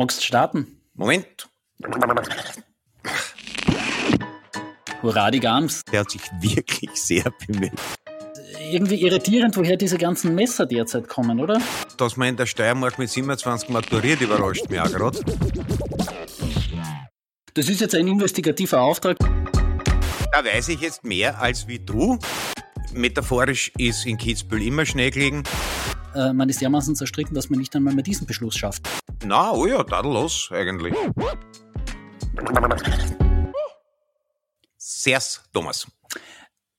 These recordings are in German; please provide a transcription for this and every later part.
Magst du starten? Moment. Hurra, die Gams. Der hat sich wirklich sehr bemüht. Irgendwie irritierend, woher diese ganzen Messer derzeit kommen, oder? Dass man in der Steiermark mit 27 maturiert, überrascht mich auch gerade. Das ist jetzt ein investigativer Auftrag. Da weiß ich jetzt mehr als wie du. Metaphorisch ist in Kitzbühel immer Schnee gelegen. Äh, man ist dermaßen zerstritten, dass man nicht einmal mehr diesen Beschluss schafft. Na, oh ja, tadellos eigentlich. Sehrs, Thomas.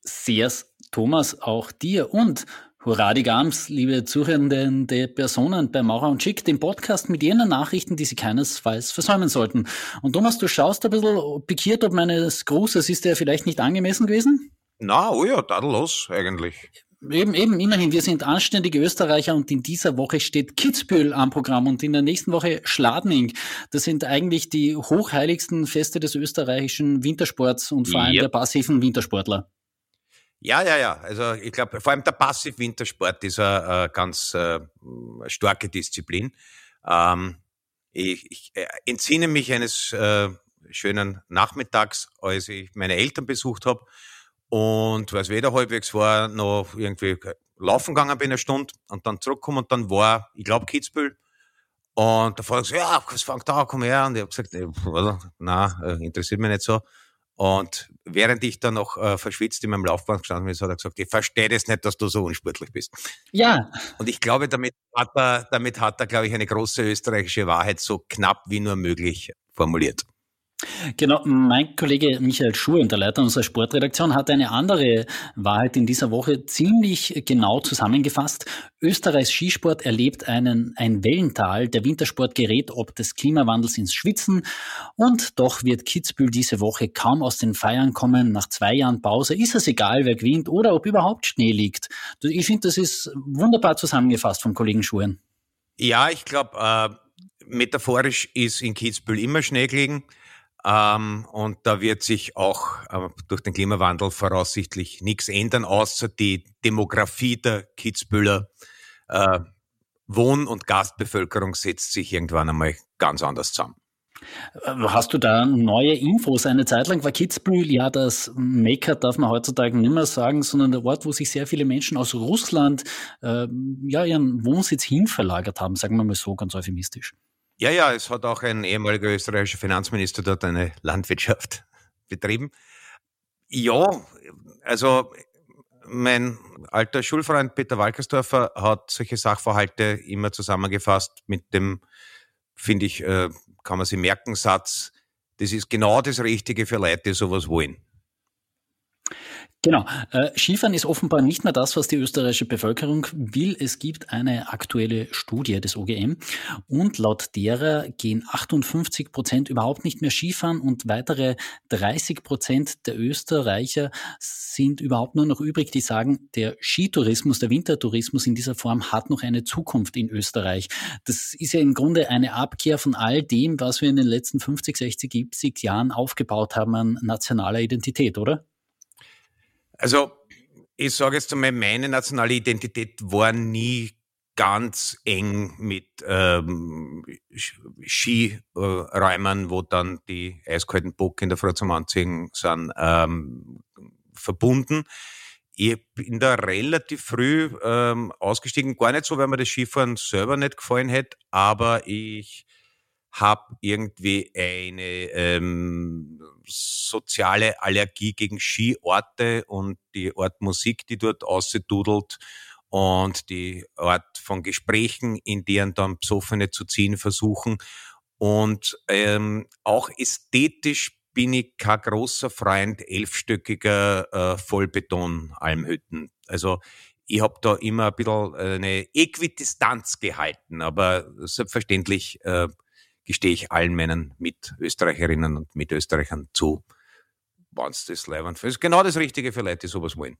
Sehrs, Thomas, auch dir und Hurra die Gams, liebe zuhörende Personen bei Maurer und Schick, dem Podcast mit jenen Nachrichten, die Sie keinesfalls versäumen sollten. Und Thomas, du schaust ein bisschen pikiert ob meines Grußes. Ist der vielleicht nicht angemessen gewesen? Na, oh ja, tadellos eigentlich. Eben, eben, immerhin, wir sind anständige Österreicher und in dieser Woche steht Kitzbühel am Programm und in der nächsten Woche Schladming. Das sind eigentlich die hochheiligsten Feste des österreichischen Wintersports und vor allem yep. der passiven Wintersportler. Ja, ja, ja. Also ich glaube, vor allem der Passiv-Wintersport ist eine, äh, ganz äh, starke Disziplin. Ähm, ich, ich äh, entsinne mich eines äh, schönen Nachmittags, als ich meine Eltern besucht habe und weil es weder halbwegs war, noch irgendwie laufen gegangen bin eine Stunde und dann zurückgekommen und dann war, ich glaube, Kitzbühel. Und der Vater gesagt, ja, was fängt da, komm her. Und ich habe gesagt, nein, interessiert mich nicht so. Und während ich dann noch äh, verschwitzt in meinem Laufbahn gestanden bin, hat er gesagt, ich verstehe das nicht, dass du so unsportlich bist. Ja. Und ich glaube, damit hat er, damit hat er, glaube ich, eine große österreichische Wahrheit so knapp wie nur möglich formuliert. Genau, mein Kollege Michael Schuhe, der Leiter unserer Sportredaktion, hat eine andere Wahrheit in dieser Woche ziemlich genau zusammengefasst. Österreichs Skisport erlebt einen, ein Wellental. Der Wintersport gerät ob des Klimawandels ins Schwitzen. Und doch wird Kitzbühel diese Woche kaum aus den Feiern kommen. Nach zwei Jahren Pause ist es egal, wer gewinnt oder ob überhaupt Schnee liegt. Ich finde, das ist wunderbar zusammengefasst vom Kollegen Schuhen. Ja, ich glaube, äh, metaphorisch ist in Kitzbühel immer Schnee gelegen. Ähm, und da wird sich auch äh, durch den Klimawandel voraussichtlich nichts ändern, außer die Demografie der Kitzbühler äh, Wohn- und Gastbevölkerung setzt sich irgendwann einmal ganz anders zusammen. Äh, hast du da neue Infos? Eine Zeit lang war Kitzbühel ja das Mekka, darf man heutzutage nicht mehr sagen, sondern der Ort, wo sich sehr viele Menschen aus Russland äh, ja ihren Wohnsitz hinverlagert haben, sagen wir mal so ganz euphemistisch. Ja, ja, es hat auch ein ehemaliger österreichischer Finanzminister dort eine Landwirtschaft betrieben. Ja, also mein alter Schulfreund Peter Walkersdorfer hat solche Sachverhalte immer zusammengefasst mit dem, finde ich, äh, kann man sie merken, Satz, das ist genau das Richtige für Leute, die sowas wollen. Genau. Äh, Skifahren ist offenbar nicht mehr das, was die österreichische Bevölkerung will. Es gibt eine aktuelle Studie des OGM und laut derer gehen 58 Prozent überhaupt nicht mehr Skifahren und weitere 30 Prozent der Österreicher sind überhaupt nur noch übrig, die sagen, der Skitourismus, der Wintertourismus in dieser Form hat noch eine Zukunft in Österreich. Das ist ja im Grunde eine Abkehr von all dem, was wir in den letzten 50, 60, 70 Jahren aufgebaut haben an nationaler Identität, oder? Also ich sage jetzt einmal, meine nationale Identität war nie ganz eng mit ähm, Skiräumern, wo dann die eiskalten Bock in der Früh zum Anziehen sind, ähm, verbunden. Ich bin da relativ früh ähm, ausgestiegen, gar nicht so, weil mir das Skifahren selber nicht gefallen hätte, aber ich habe irgendwie eine ähm, soziale Allergie gegen Skiorte und die Art Musik, die dort ausdudelt und die Art von Gesprächen, in deren dann Besoffene zu ziehen versuchen. Und ähm, auch ästhetisch bin ich kein großer Freund elfstöckiger äh, Vollbeton-Almhütten. Also ich habe da immer ein bisschen eine Äquidistanz gehalten, aber selbstverständlich äh, gestehe ich allen meinen Mitösterreicherinnen und Mitösterreichern zu, wenn es das leibend ist. Genau das Richtige für Leute, die sowas wollen.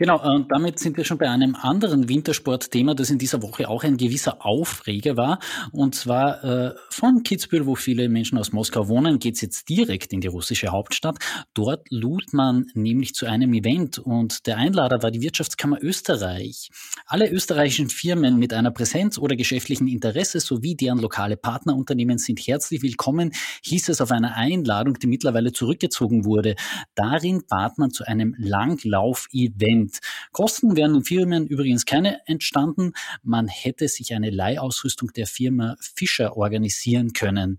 Genau, und damit sind wir schon bei einem anderen Wintersportthema, das in dieser Woche auch ein gewisser Aufreger war. Und zwar äh, von Kitzbühel, wo viele Menschen aus Moskau wohnen, geht's jetzt direkt in die russische Hauptstadt. Dort lud man nämlich zu einem Event und der Einlader war die Wirtschaftskammer Österreich. Alle österreichischen Firmen mit einer Präsenz oder geschäftlichen Interesse sowie deren lokale Partnerunternehmen sind herzlich willkommen, hieß es auf einer Einladung, die mittlerweile zurückgezogen wurde. Darin bat man zu einem Langlauf-Event sind. Kosten wären den Firmen übrigens keine entstanden. Man hätte sich eine Leihausrüstung der Firma Fischer organisieren können.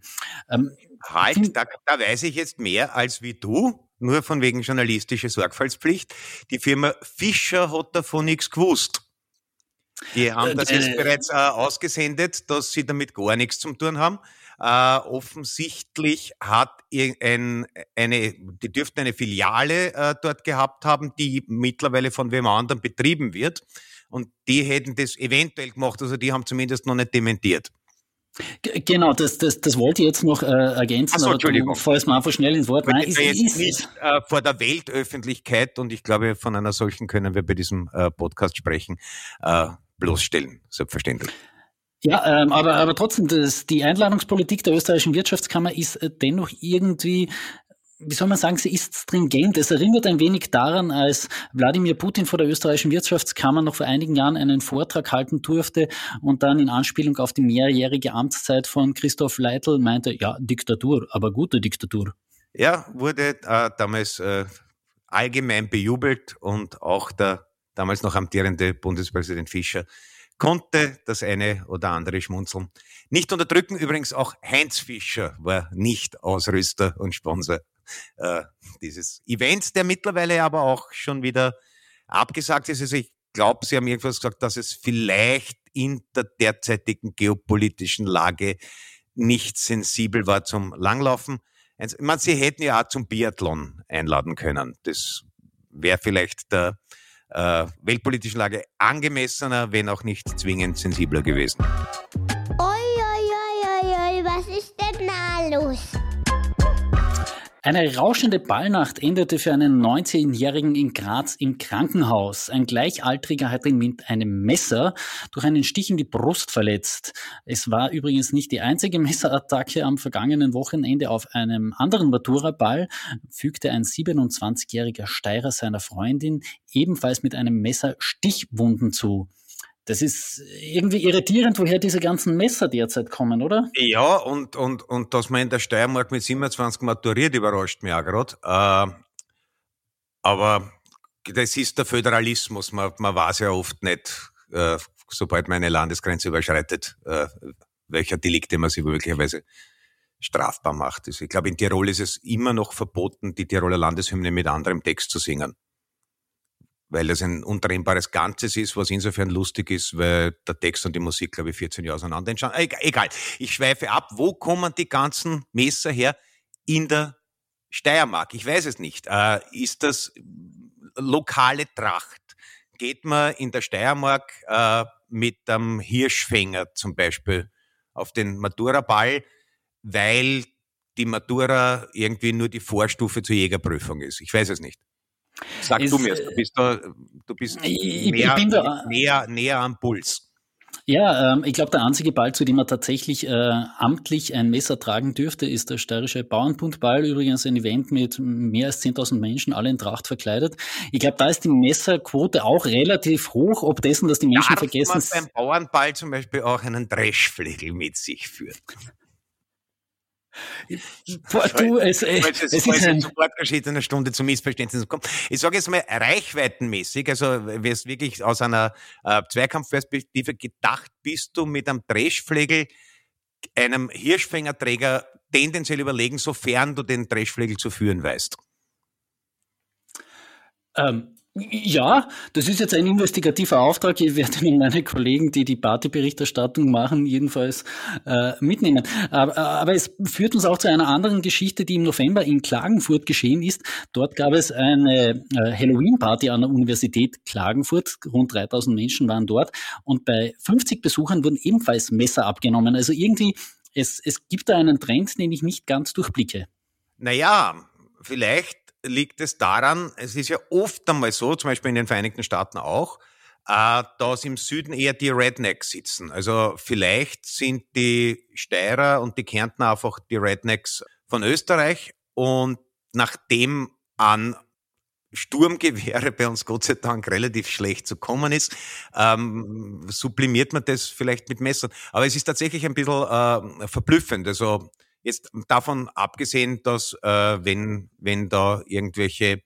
Ähm, halt, da, da weiß ich jetzt mehr als wie du nur von wegen journalistische Sorgfaltspflicht. Die Firma Fischer hat davon nichts gewusst. Die haben das jetzt äh, bereits äh, ausgesendet, dass sie damit gar nichts zu tun haben. Äh, offensichtlich hat ein, eine, die dürften eine Filiale äh, dort gehabt haben, die mittlerweile von wem anderen betrieben wird. Und die hätten das eventuell gemacht, also die haben zumindest noch nicht dementiert. Genau, das, das, das wollte ich jetzt noch äh, ergänzen, so, Entschuldigung. falls man einfach schnell ins Wort. Nein, ist, jetzt ist, nicht äh, vor der Weltöffentlichkeit und ich glaube, von einer solchen können wir bei diesem äh, Podcast sprechen, äh, bloßstellen, selbstverständlich. Ja, ähm, aber, aber trotzdem, das, die Einladungspolitik der österreichischen Wirtschaftskammer ist äh, dennoch irgendwie wie soll man sagen, sie ist stringent. Es erinnert ein wenig daran, als Wladimir Putin vor der österreichischen Wirtschaftskammer noch vor einigen Jahren einen Vortrag halten durfte und dann in Anspielung auf die mehrjährige Amtszeit von Christoph Leitl meinte, ja, Diktatur, aber gute Diktatur. Ja, wurde äh, damals äh, allgemein bejubelt und auch der damals noch amtierende Bundespräsident Fischer konnte das eine oder andere schmunzeln. Nicht unterdrücken übrigens auch Heinz Fischer war nicht Ausrüster und Sponsor äh, dieses Events, der mittlerweile aber auch schon wieder abgesagt ist. Also ich glaube, Sie haben irgendwas gesagt, dass es vielleicht in der derzeitigen geopolitischen Lage nicht sensibel war zum Langlaufen. Ich meine, Sie hätten ja auch zum Biathlon einladen können. Das wäre vielleicht der äh, weltpolitischen Lage angemessener, wenn auch nicht zwingend sensibler gewesen. Oi, oi, oi, oi, was ist denn da los? Eine rauschende Ballnacht endete für einen 19-Jährigen in Graz im Krankenhaus. Ein Gleichaltriger hat ihn mit einem Messer durch einen Stich in die Brust verletzt. Es war übrigens nicht die einzige Messerattacke am vergangenen Wochenende auf einem anderen Matura-Ball, fügte ein 27-jähriger Steirer seiner Freundin ebenfalls mit einem Messer Stichwunden zu. Das ist irgendwie irritierend, woher diese ganzen Messer derzeit kommen, oder? Ja, und, und, und dass man in der Steiermark mit 27 maturiert, überrascht mich auch gerade. Äh, aber das ist der Föderalismus. Man, man weiß ja oft nicht, äh, sobald man eine Landesgrenze überschreitet, äh, welcher Delikte man sich möglicherweise strafbar macht. Ich glaube, in Tirol ist es immer noch verboten, die Tiroler Landeshymne mit anderem Text zu singen weil das ein untrennbares Ganzes ist, was insofern lustig ist, weil der Text und die Musik, glaube ich, 14 Jahre auseinander entstanden. Egal, ich schweife ab. Wo kommen die ganzen Messer her? In der Steiermark. Ich weiß es nicht. Äh, ist das lokale Tracht? Geht man in der Steiermark äh, mit einem Hirschfänger zum Beispiel auf den Matura-Ball, weil die Matura irgendwie nur die Vorstufe zur Jägerprüfung ist? Ich weiß es nicht. Sag ist, du mir, du bist da, du bist ich, näher, ich da, näher, näher am Puls. Ja, ähm, ich glaube, der einzige Ball, zu dem er tatsächlich äh, amtlich ein Messer tragen dürfte, ist der steirische Bauernbundball. Übrigens ein Event mit mehr als 10.000 Menschen, alle in Tracht verkleidet. Ich glaube, da ist die Messerquote auch relativ hoch, ob dessen, dass die Menschen Darf vergessen. Man beim Bauernball zum Beispiel auch einen Dreschflegel mit sich führen. Boah, du, es, es, es, es ist ein sofort eine Stunde zu Missverständnissen kommt. Ich sage jetzt mal reichweitenmäßig, also wenn es wirklich aus einer äh, Zweikampfperspektive gedacht bist du mit einem Dreschflegel einem Hirschfängerträger tendenziell überlegen, sofern du den Dreschflegel zu führen weißt. Ähm, ja, das ist jetzt ein investigativer Auftrag. Ich werde Ihnen meine Kollegen, die die Partyberichterstattung machen, jedenfalls äh, mitnehmen. Aber, aber, es führt uns auch zu einer anderen Geschichte, die im November in Klagenfurt geschehen ist. Dort gab es eine äh, Halloween-Party an der Universität Klagenfurt. Rund 3000 Menschen waren dort. Und bei 50 Besuchern wurden ebenfalls Messer abgenommen. Also irgendwie, es, es gibt da einen Trend, den ich nicht ganz durchblicke. Naja, vielleicht liegt es daran, es ist ja oft einmal so, zum Beispiel in den Vereinigten Staaten auch, äh, dass im Süden eher die Rednecks sitzen. Also vielleicht sind die Steirer und die Kärntner einfach die Rednecks von Österreich und nachdem an Sturmgewehre bei uns Gott sei Dank relativ schlecht zu kommen ist, ähm, sublimiert man das vielleicht mit Messern. Aber es ist tatsächlich ein bisschen äh, verblüffend. Also jetzt davon abgesehen, dass äh, wenn, wenn da irgendwelche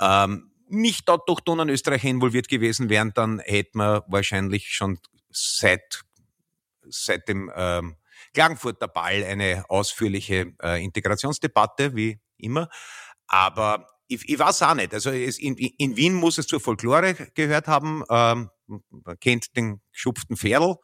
ähm, nicht Donau Österreich involviert gewesen wären, dann hätte man wahrscheinlich schon seit, seit dem ähm, Klagenfurter Ball eine ausführliche äh, Integrationsdebatte, wie immer. Aber ich, ich weiß auch nicht. Also es, in, in Wien muss es zur Folklore gehört haben. Ähm, man kennt den geschupften Pferdl,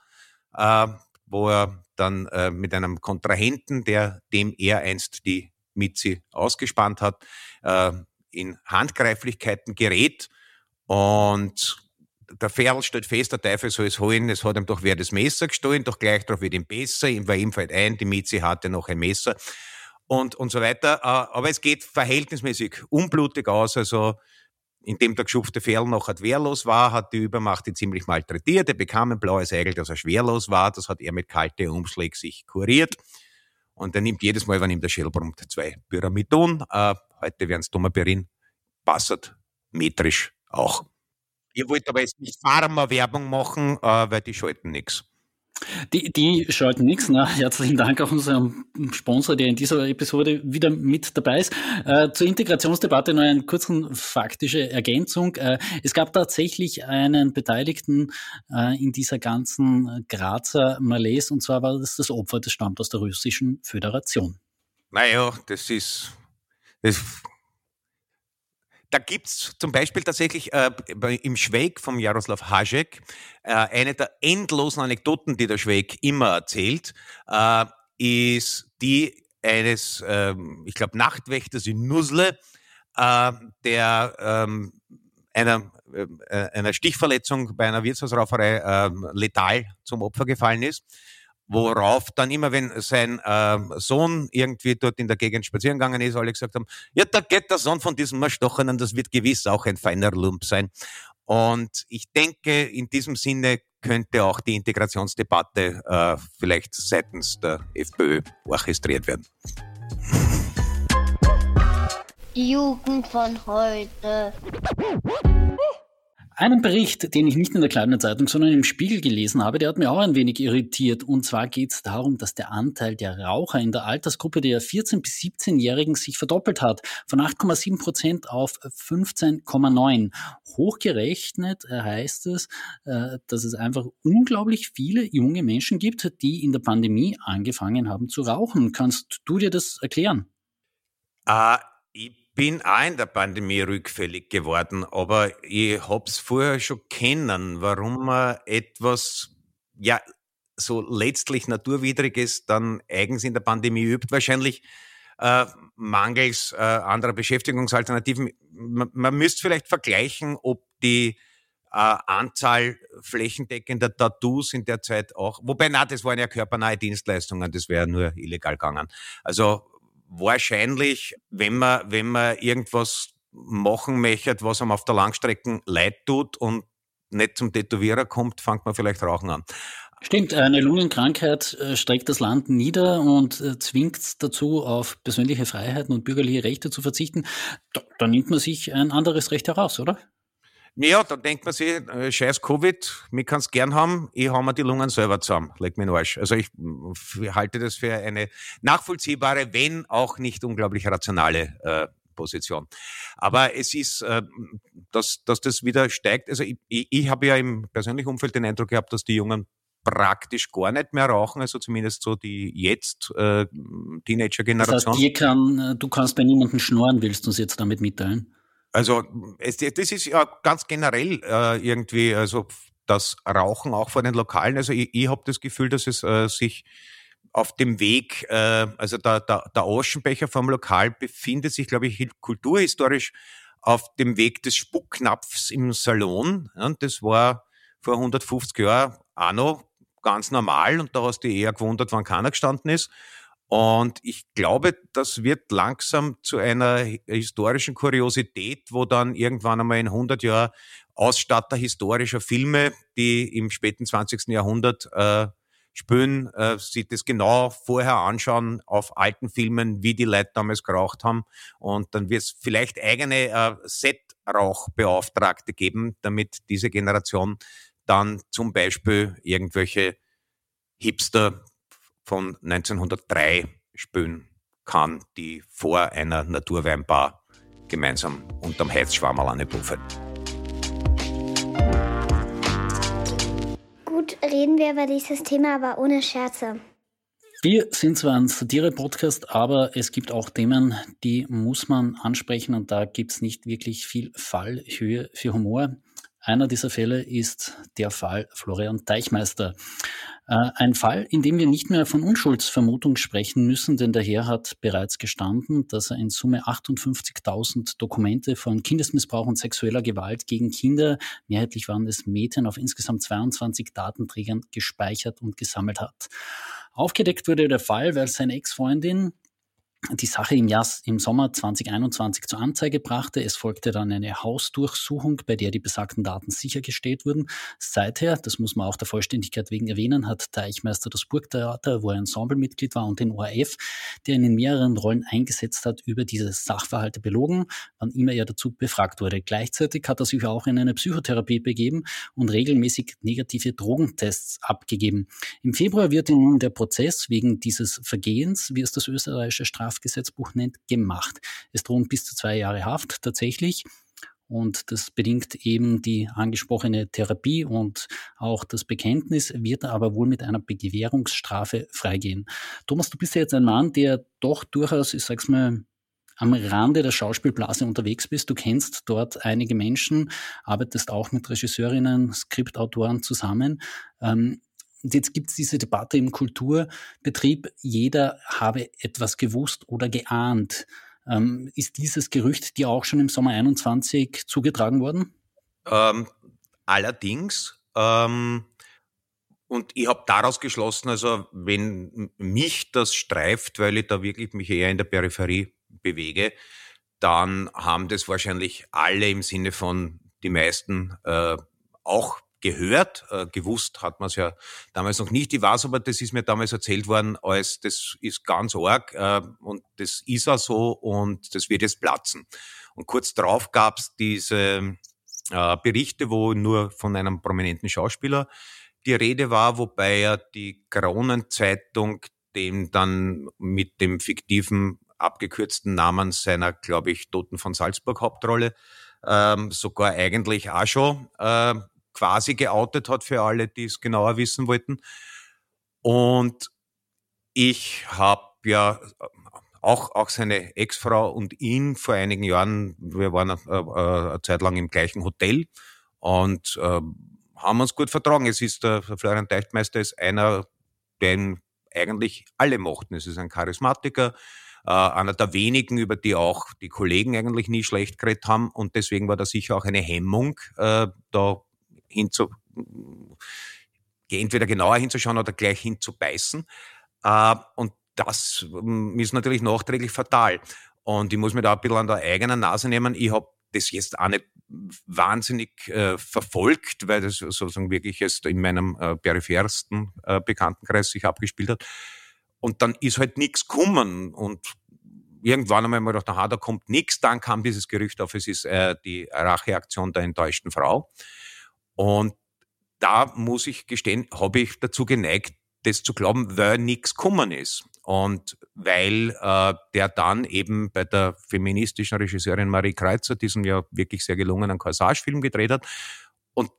äh, wo er dann äh, mit einem Kontrahenten, der dem er einst die Mitzi ausgespannt hat, äh, in Handgreiflichkeiten gerät und der Ferl stellt fest, der Teufel soll es holen, es hat ihm doch wer das Messer gestohlen, doch gleich darauf wird ihm besser, ihm war ihm fällt ein, die Mitzi hatte noch ein Messer und, und so weiter. Äh, aber es geht verhältnismäßig unblutig aus. Also indem der geschupfte Ferl noch wehrlos war, hat die Übermacht ihn ziemlich malträtiert. Er bekam ein blaues Eigel, dass er schwerlos war. Das hat er mit kalten Umschlägen sich kuriert. Und er nimmt jedes Mal, wenn ihm der Schädel brummt, zwei Pyramidon. Äh, heute werden es Domaperin. Passert metrisch auch. Ihr wollt aber jetzt nicht Pharma-Werbung machen, äh, weil die schalten nichts. Die, die schalten nichts. Na, herzlichen Dank auch unserem Sponsor, der in dieser Episode wieder mit dabei ist. Äh, zur Integrationsdebatte noch eine kurze faktische Ergänzung. Äh, es gab tatsächlich einen Beteiligten äh, in dieser ganzen Grazer Malaise und zwar war das das Opfer, das stammt aus der Russischen Föderation. Naja, das ist, das da gibt's zum Beispiel tatsächlich äh, im Schweig vom Jaroslav Hajek äh, eine der endlosen Anekdoten, die der Schweig immer erzählt, äh, ist die eines, äh, ich glaube, Nachtwächters in Nusle, äh, der ähm, einer, äh, einer Stichverletzung bei einer Wirtshausrauferei äh, letal zum Opfer gefallen ist Worauf dann immer, wenn sein äh, Sohn irgendwie dort in der Gegend spazieren gegangen ist, alle gesagt haben, ja, da geht der Sohn von diesem Erstochenen, das wird gewiss auch ein feiner Lump sein. Und ich denke, in diesem Sinne könnte auch die Integrationsdebatte äh, vielleicht seitens der FPÖ orchestriert werden. Die Jugend von heute. Einen Bericht, den ich nicht in der kleinen Zeitung, sondern im Spiegel gelesen habe, der hat mir auch ein wenig irritiert. Und zwar geht es darum, dass der Anteil der Raucher in der Altersgruppe der 14- bis 17-Jährigen sich verdoppelt hat. Von 8,7 Prozent auf 15,9. Hochgerechnet heißt es, äh, dass es einfach unglaublich viele junge Menschen gibt, die in der Pandemie angefangen haben zu rauchen. Kannst du dir das erklären? Uh, ich bin auch in der Pandemie rückfällig geworden, aber ich hab's vorher schon kennen, warum man etwas, ja, so letztlich Naturwidriges dann eigens in der Pandemie übt. Wahrscheinlich äh, mangels äh, anderer Beschäftigungsalternativen. Man, man müsste vielleicht vergleichen, ob die äh, Anzahl flächendeckender Tattoos in der Zeit auch, wobei, na, das waren ja körpernahe Dienstleistungen, das wäre nur illegal gegangen. Also wahrscheinlich, wenn man, wenn man irgendwas machen möchte, was einem auf der Langstrecke leid tut und nicht zum Tätowierer kommt, fängt man vielleicht Rauchen an. Stimmt, eine Lungenkrankheit äh, streckt das Land nieder und äh, zwingt dazu, auf persönliche Freiheiten und bürgerliche Rechte zu verzichten. Da, da nimmt man sich ein anderes Recht heraus, oder? Ja, da denkt man sich, äh, scheiß Covid, mich kann's gern haben, ich hau mir die Lungen selber zusammen, leg mir in den Arsch. Also ich halte das für eine nachvollziehbare, wenn auch nicht unglaublich rationale äh, Position. Aber es ist, äh, dass, dass das wieder steigt. Also ich, ich, ich habe ja im persönlichen Umfeld den Eindruck gehabt, dass die Jungen praktisch gar nicht mehr rauchen, also zumindest so die jetzt äh, Teenager-Generation. Das heißt, kann, äh, du kannst bei niemandem schnorren, willst du uns jetzt damit mitteilen? Also es, das ist ja ganz generell äh, irgendwie, also das Rauchen auch vor den Lokalen. Also ich, ich habe das Gefühl, dass es äh, sich auf dem Weg, äh, also der, der, der Aschenbecher vom Lokal befindet sich, glaube ich, kulturhistorisch auf dem Weg des Spucknapfs im Salon. Ja, das war vor 150 Jahren auch noch ganz normal und da hast du eher gewundert, wann keiner gestanden ist. Und ich glaube, das wird langsam zu einer historischen Kuriosität, wo dann irgendwann einmal in 100 Jahren Ausstatter historischer Filme, die im späten 20. Jahrhundert äh, spielen, äh, sich das genau vorher anschauen auf alten Filmen, wie die Leute damals geraucht haben. Und dann wird es vielleicht eigene äh, Set-Rauchbeauftragte geben, damit diese Generation dann zum Beispiel irgendwelche Hipster von 1903 spülen kann, die vor einer Naturweinbar gemeinsam unterm Heizschwammerl eine puffen. Gut, reden wir über dieses Thema, aber ohne Scherze. Wir sind zwar ein Satire-Podcast, aber es gibt auch Themen, die muss man ansprechen und da gibt es nicht wirklich viel Fallhöhe für Humor. Einer dieser Fälle ist der Fall Florian Teichmeister. Äh, ein Fall, in dem wir nicht mehr von Unschuldsvermutung sprechen müssen, denn der Herr hat bereits gestanden, dass er in Summe 58.000 Dokumente von Kindesmissbrauch und sexueller Gewalt gegen Kinder, mehrheitlich waren es Mädchen, auf insgesamt 22 Datenträgern gespeichert und gesammelt hat. Aufgedeckt wurde der Fall, weil seine Ex-Freundin die Sache im, Jahr, im Sommer 2021 zur Anzeige brachte. Es folgte dann eine Hausdurchsuchung, bei der die besagten Daten sichergestellt wurden. Seither, das muss man auch der Vollständigkeit wegen erwähnen, hat Teichmeister das Burgtheater, wo er Ensemblemitglied war, und den ORF, der ihn in mehreren Rollen eingesetzt hat, über diese Sachverhalte belogen, wann immer er dazu befragt wurde. Gleichzeitig hat er sich auch in eine Psychotherapie begeben und regelmäßig negative Drogentests abgegeben. Im Februar wird nun der Prozess wegen dieses Vergehens, wie es das österreichische Straf Strafgesetzbuch nennt, gemacht. Es drohen bis zu zwei Jahre Haft tatsächlich. Und das bedingt eben die angesprochene Therapie und auch das Bekenntnis, wird aber wohl mit einer Begewährungsstrafe freigehen. Thomas, du bist ja jetzt ein Mann, der doch durchaus, ich sag's mal, am Rande der Schauspielblase unterwegs bist. Du kennst dort einige Menschen, arbeitest auch mit Regisseurinnen, Skriptautoren zusammen. Ähm, und jetzt gibt es diese Debatte im Kulturbetrieb, jeder habe etwas gewusst oder geahnt. Ähm, ist dieses Gerücht dir auch schon im Sommer 21 zugetragen worden? Ähm, allerdings. Ähm, und ich habe daraus geschlossen, also wenn mich das streift, weil ich da wirklich mich eher in der Peripherie bewege, dann haben das wahrscheinlich alle im Sinne von die meisten äh, auch gehört, äh, gewusst hat man es ja damals noch nicht. Ich weiß aber, das ist mir damals erzählt worden, als das ist ganz arg äh, und das ist auch so und das wird jetzt platzen. Und kurz darauf gab es diese äh, Berichte, wo nur von einem prominenten Schauspieler die Rede war, wobei er die Kronenzeitung dem dann mit dem fiktiven abgekürzten Namen seiner, glaube ich, Toten von Salzburg Hauptrolle ähm, sogar eigentlich auch schon äh, quasi geoutet hat für alle, die es genauer wissen wollten. Und ich habe ja auch, auch seine Ex-Frau und ihn vor einigen Jahren, wir waren äh, äh, eine Zeit lang im gleichen Hotel und äh, haben uns gut vertragen. Es ist der, der Florian Teichtmeister ist einer, den eigentlich alle mochten. Es ist ein Charismatiker, äh, einer der wenigen, über die auch die Kollegen eigentlich nie schlecht geredet haben und deswegen war da sicher auch eine Hemmung, äh, da hinzu, entweder genauer hinzuschauen oder gleich hinzubeißen. Äh, und das mm, ist natürlich nachträglich fatal. Und ich muss mir da ein bisschen an der eigenen Nase nehmen. Ich habe das jetzt auch nicht wahnsinnig äh, verfolgt, weil das sozusagen wirklich jetzt in meinem äh, periphärsten äh, Bekanntenkreis sich abgespielt hat. Und dann ist halt nichts gekommen. Und irgendwann einmal mal gedacht, aha, da kommt nichts. Dann kam dieses Gerücht auf, es ist äh, die Racheaktion der enttäuschten Frau. Und da muss ich gestehen, habe ich dazu geneigt, das zu glauben, weil nichts gekommen ist. Und weil äh, der dann eben bei der feministischen Regisseurin Marie Kreuzer diesen ja wirklich sehr gelungenen Corsage-Film gedreht hat. Und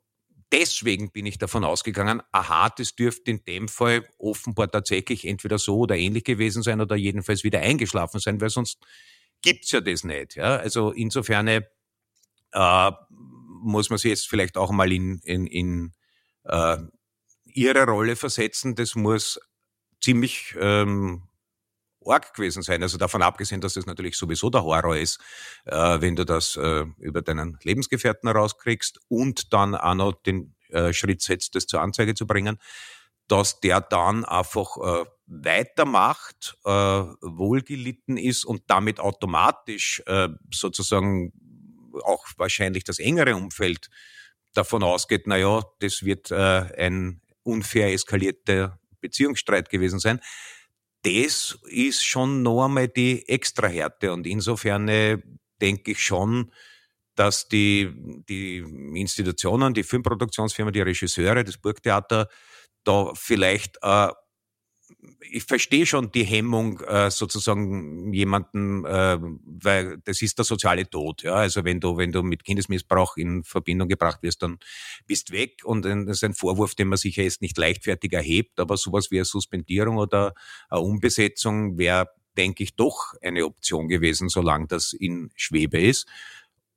deswegen bin ich davon ausgegangen, aha, das dürfte in dem Fall offenbar tatsächlich entweder so oder ähnlich gewesen sein oder jedenfalls wieder eingeschlafen sein, weil sonst gibt's ja das nicht. Ja? Also insofern äh, muss man sich jetzt vielleicht auch mal in, in, in äh, ihre Rolle versetzen. Das muss ziemlich ähm, arg gewesen sein. Also davon abgesehen, dass das natürlich sowieso der Horror ist, äh, wenn du das äh, über deinen Lebensgefährten rauskriegst und dann auch noch den äh, Schritt setzt, das zur Anzeige zu bringen. dass der dann einfach äh, weitermacht, äh, wohlgelitten ist und damit automatisch äh, sozusagen auch wahrscheinlich das engere Umfeld davon ausgeht, na ja, das wird äh, ein unfair eskalierter Beziehungsstreit gewesen sein. Das ist schon noch einmal die Extrahärte und insofern äh, denke ich schon, dass die, die Institutionen, die Filmproduktionsfirmen, die Regisseure, das Burgtheater da vielleicht äh, ich verstehe schon die Hemmung äh, sozusagen jemanden, äh, weil das ist der soziale Tod. Ja, also wenn du wenn du mit Kindesmissbrauch in Verbindung gebracht wirst, dann bist weg und das ist ein Vorwurf, den man sicher jetzt nicht leichtfertig erhebt, aber sowas wie eine Suspendierung oder eine Umbesetzung wäre, denke ich, doch eine Option gewesen, solange das in Schwebe ist.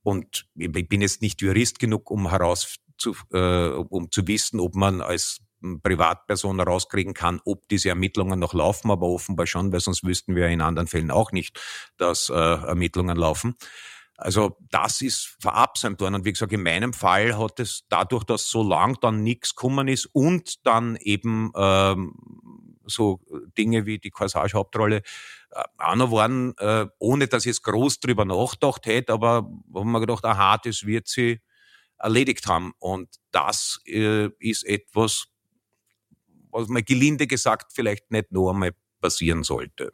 Und ich bin jetzt nicht Jurist genug, um heraus zu, äh, um zu wissen, ob man als Privatperson herauskriegen kann, ob diese Ermittlungen noch laufen, aber offenbar schon, weil sonst wüssten wir in anderen Fällen auch nicht, dass äh, Ermittlungen laufen. Also das ist verabsäumt worden. Und wie gesagt, in meinem Fall hat es dadurch, dass so lang dann nichts gekommen ist und dann eben ähm, so Dinge wie die Corsage-Hauptrolle äh, auch noch waren, äh, ohne dass ich jetzt groß drüber nachgedacht hätte, aber haben wir gedacht, aha, das wird sie erledigt haben. Und das äh, ist etwas, was mal gelinde gesagt vielleicht nicht noch einmal passieren sollte.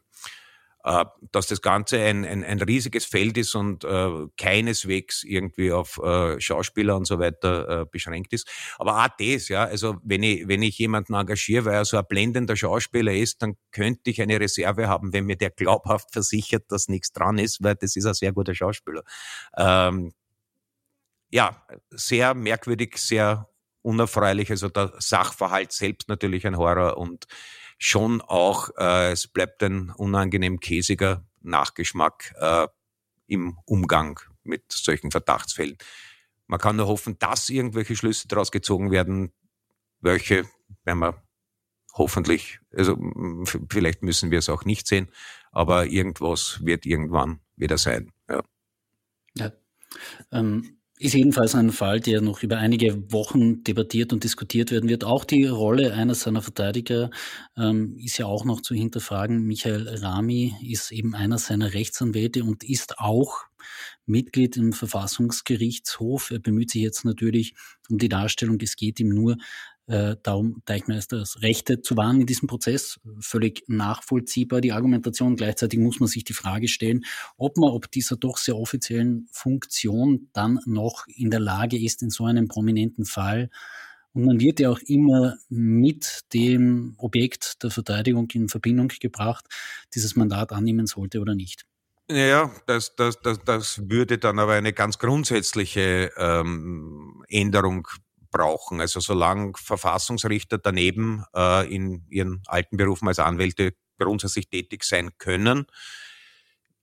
Äh, dass das Ganze ein, ein, ein riesiges Feld ist und äh, keineswegs irgendwie auf äh, Schauspieler und so weiter äh, beschränkt ist. Aber auch das, ja, also wenn ich, wenn ich jemanden engagiere, weil er so ein blendender Schauspieler ist, dann könnte ich eine Reserve haben, wenn mir der glaubhaft versichert, dass nichts dran ist, weil das ist ein sehr guter Schauspieler. Ähm, ja, sehr merkwürdig, sehr unerfreulich. Also der Sachverhalt selbst natürlich ein Horror und schon auch, äh, es bleibt ein unangenehm käsiger Nachgeschmack äh, im Umgang mit solchen Verdachtsfällen. Man kann nur hoffen, dass irgendwelche Schlüsse daraus gezogen werden, welche werden wir hoffentlich, also vielleicht müssen wir es auch nicht sehen, aber irgendwas wird irgendwann wieder sein. Ja. ja. Ähm, ist jedenfalls ein Fall, der noch über einige Wochen debattiert und diskutiert werden wird. Auch die Rolle eines seiner Verteidiger ähm, ist ja auch noch zu hinterfragen. Michael Rami ist eben einer seiner Rechtsanwälte und ist auch Mitglied im Verfassungsgerichtshof. Er bemüht sich jetzt natürlich um die Darstellung. Es geht ihm nur äh, darum, Deichmeisters Rechte zu wahren in diesem Prozess. Völlig nachvollziehbar die Argumentation. Gleichzeitig muss man sich die Frage stellen, ob man ob dieser doch sehr offiziellen Funktion dann noch in der Lage ist, in so einem prominenten Fall und man wird ja auch immer mit dem Objekt der Verteidigung in Verbindung gebracht, dieses Mandat annehmen sollte oder nicht. Ja, das, das, das, das würde dann aber eine ganz grundsätzliche ähm, Änderung brauchen. Also solange Verfassungsrichter daneben äh, in ihren alten Berufen als Anwälte grundsätzlich tätig sein können,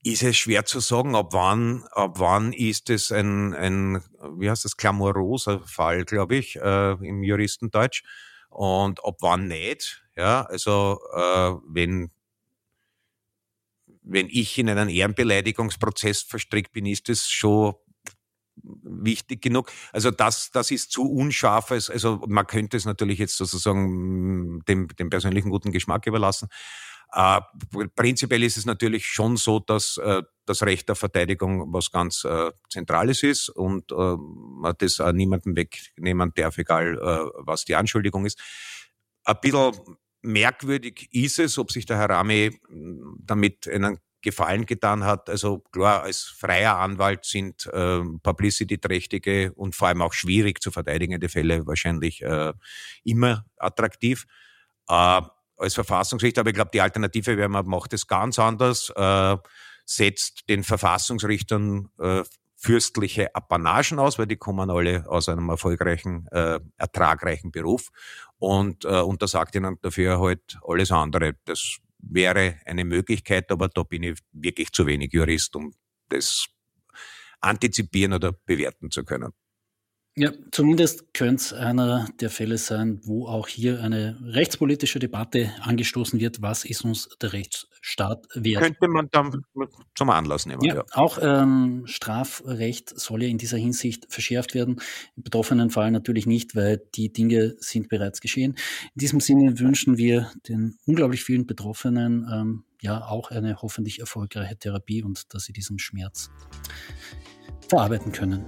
ist es schwer zu sagen, ab wann, ab wann ist es ein, ein wie heißt das, klamoroser Fall, glaube ich, äh, im Juristendeutsch. Und ab wann nicht. Ja, also äh, wenn wenn ich in einen Ehrenbeleidigungsprozess verstrickt bin, ist es schon wichtig genug. Also das, das ist zu unscharf. Also man könnte es natürlich jetzt sozusagen dem, dem persönlichen guten Geschmack überlassen. Äh, prinzipiell ist es natürlich schon so, dass äh, das Recht der Verteidigung was ganz äh, Zentrales ist und äh, man das auch niemandem wegnehmen darf, egal äh, was die Anschuldigung ist. Ein bisschen merkwürdig ist es, ob sich der Herr Rami damit einen Gefallen getan hat. Also klar, als freier Anwalt sind äh, publicity-trächtige und vor allem auch schwierig zu verteidigende Fälle wahrscheinlich äh, immer attraktiv. Äh, als Verfassungsrichter, aber ich glaube, die Alternative wäre, man macht es ganz anders, äh, setzt den Verfassungsrichtern äh, fürstliche Apanagen aus, weil die kommen alle aus einem erfolgreichen, äh, ertragreichen Beruf und äh, untersagt ihnen dafür halt alles andere. Das wäre eine Möglichkeit, aber da bin ich wirklich zu wenig Jurist, um das antizipieren oder bewerten zu können. Ja, zumindest könnte es einer der Fälle sein, wo auch hier eine rechtspolitische Debatte angestoßen wird. Was ist uns der Rechtsstaat wert? Könnte man dann zum Anlass nehmen. Ja, ja. auch ähm, Strafrecht soll ja in dieser Hinsicht verschärft werden. Im betroffenen Fall natürlich nicht, weil die Dinge sind bereits geschehen. In diesem Sinne wünschen wir den unglaublich vielen Betroffenen ähm, ja auch eine hoffentlich erfolgreiche Therapie und dass sie diesen Schmerz verarbeiten können.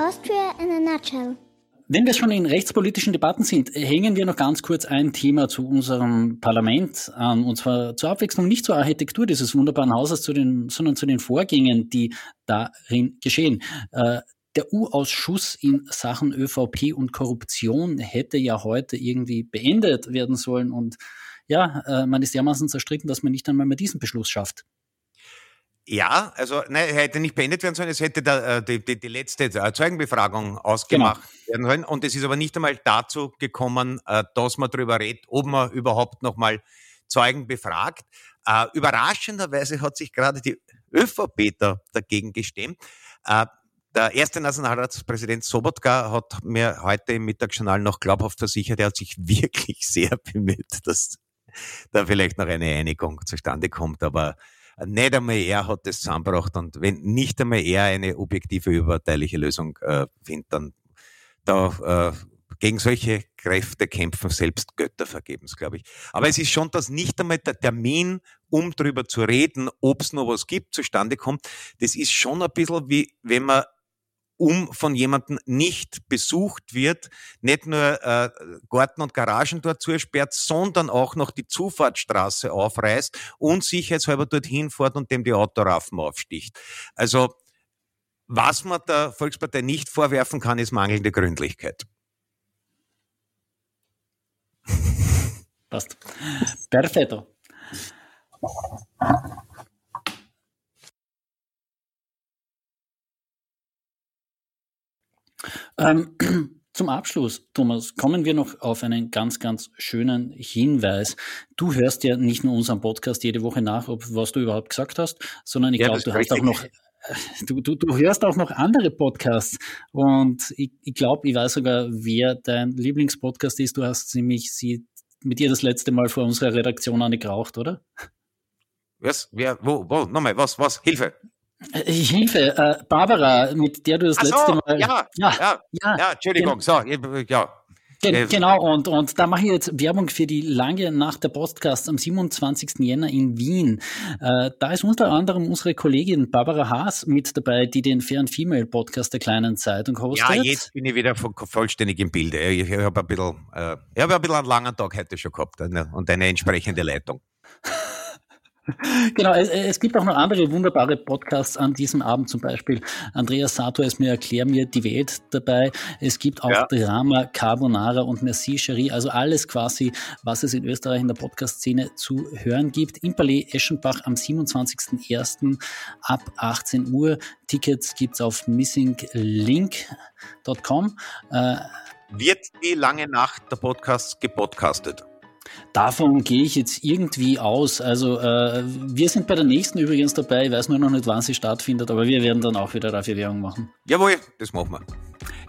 Austria in a nutshell. Wenn wir schon in rechtspolitischen Debatten sind, hängen wir noch ganz kurz ein Thema zu unserem Parlament an, und zwar zur Abwechslung nicht zur Architektur dieses wunderbaren Hauses, zu den, sondern zu den Vorgängen, die darin geschehen. Äh, der U-Ausschuss in Sachen ÖVP und Korruption hätte ja heute irgendwie beendet werden sollen und ja, äh, man ist dermaßen zerstritten, dass man nicht einmal mehr diesen Beschluss schafft. Ja, also nein, er hätte nicht beendet werden sollen, es hätte da, äh, die, die, die letzte äh, Zeugenbefragung ausgemacht genau. werden sollen. Und es ist aber nicht einmal dazu gekommen, äh, dass man darüber redet, ob man überhaupt nochmal Zeugen befragt. Überraschenderweise hat sich gerade die ÖVP da dagegen gestemmt. Der erste Nationalratspräsident Sobotka hat mir heute im Mittagsjournal noch glaubhaft versichert, er hat sich wirklich sehr bemüht, dass da vielleicht noch eine Einigung zustande kommt. Aber nicht einmal er hat das zusammengebracht und wenn nicht einmal er eine objektive, überparteiliche Lösung äh, findet, dann da äh, gegen solche Kräfte kämpfen selbst Götter vergebens, glaube ich. Aber es ist schon, dass nicht einmal der Termin, um darüber zu reden, ob es noch was gibt, zustande kommt. Das ist schon ein bisschen wie, wenn man um von jemandem nicht besucht wird, nicht nur äh, Garten und Garagen dort zusperrt, sondern auch noch die Zufahrtsstraße aufreißt und sicherheitshalber dorthin fährt und dem die Autoraffen aufsticht. Also was man der Volkspartei nicht vorwerfen kann, ist mangelnde Gründlichkeit. Passt. Perfetto. Ähm, zum Abschluss, Thomas, kommen wir noch auf einen ganz, ganz schönen Hinweis. Du hörst ja nicht nur unseren Podcast jede Woche nach, ob, was du überhaupt gesagt hast, sondern ich ja, glaube, du hast auch noch Du, du, du hörst auch noch andere Podcasts und ich, ich glaube, ich weiß sogar, wer dein Lieblingspodcast ist. Du hast nämlich sie mit ihr das letzte Mal vor unserer Redaktion eine geraucht, oder? Was? Wer? Wo? Wo? Nochmal, was? Was? Hilfe! Ich Hilfe, äh, Barbara, mit der du das Ach letzte so, Mal. Ja, ja, ja, ja, ja Entschuldigung, so, ja. Gen äh, genau, und, und da mache ich jetzt Werbung für die lange Nacht der Podcast am 27. Jänner in Wien. Äh, da ist unter anderem unsere Kollegin Barbara Haas mit dabei, die den Fairen Female Podcast der kleinen Zeitung hostet. Ja, jetzt bin ich wieder vollständig im Bilde. Ich, ich habe ein bisschen, äh, ich habe ein bisschen einen langen Tag heute schon gehabt und eine entsprechende Leitung. Genau, es, es, gibt auch noch andere wunderbare Podcasts an diesem Abend, zum Beispiel Andreas Sato ist mir Erklär mir die Welt dabei. Es gibt auch ja. Drama, Carbonara und Merci Cherie, also alles quasi, was es in Österreich in der Podcast-Szene zu hören gibt. Im Palais Eschenbach am 27.01. ab 18 Uhr. Tickets gibt's auf missinglink.com. Äh, Wird die lange Nacht der Podcast gepodcastet? Davon gehe ich jetzt irgendwie aus. Also äh, wir sind bei der nächsten übrigens dabei. Ich weiß nur noch nicht, wann sie stattfindet, aber wir werden dann auch wieder dafür Werbung machen. Jawohl, das machen wir.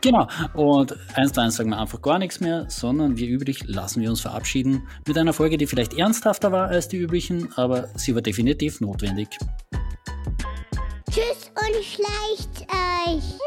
Genau. Und eins zu eins sagen wir einfach gar nichts mehr, sondern wie üblich lassen wir uns verabschieden mit einer Folge, die vielleicht ernsthafter war als die üblichen, aber sie war definitiv notwendig. Tschüss und schleicht euch.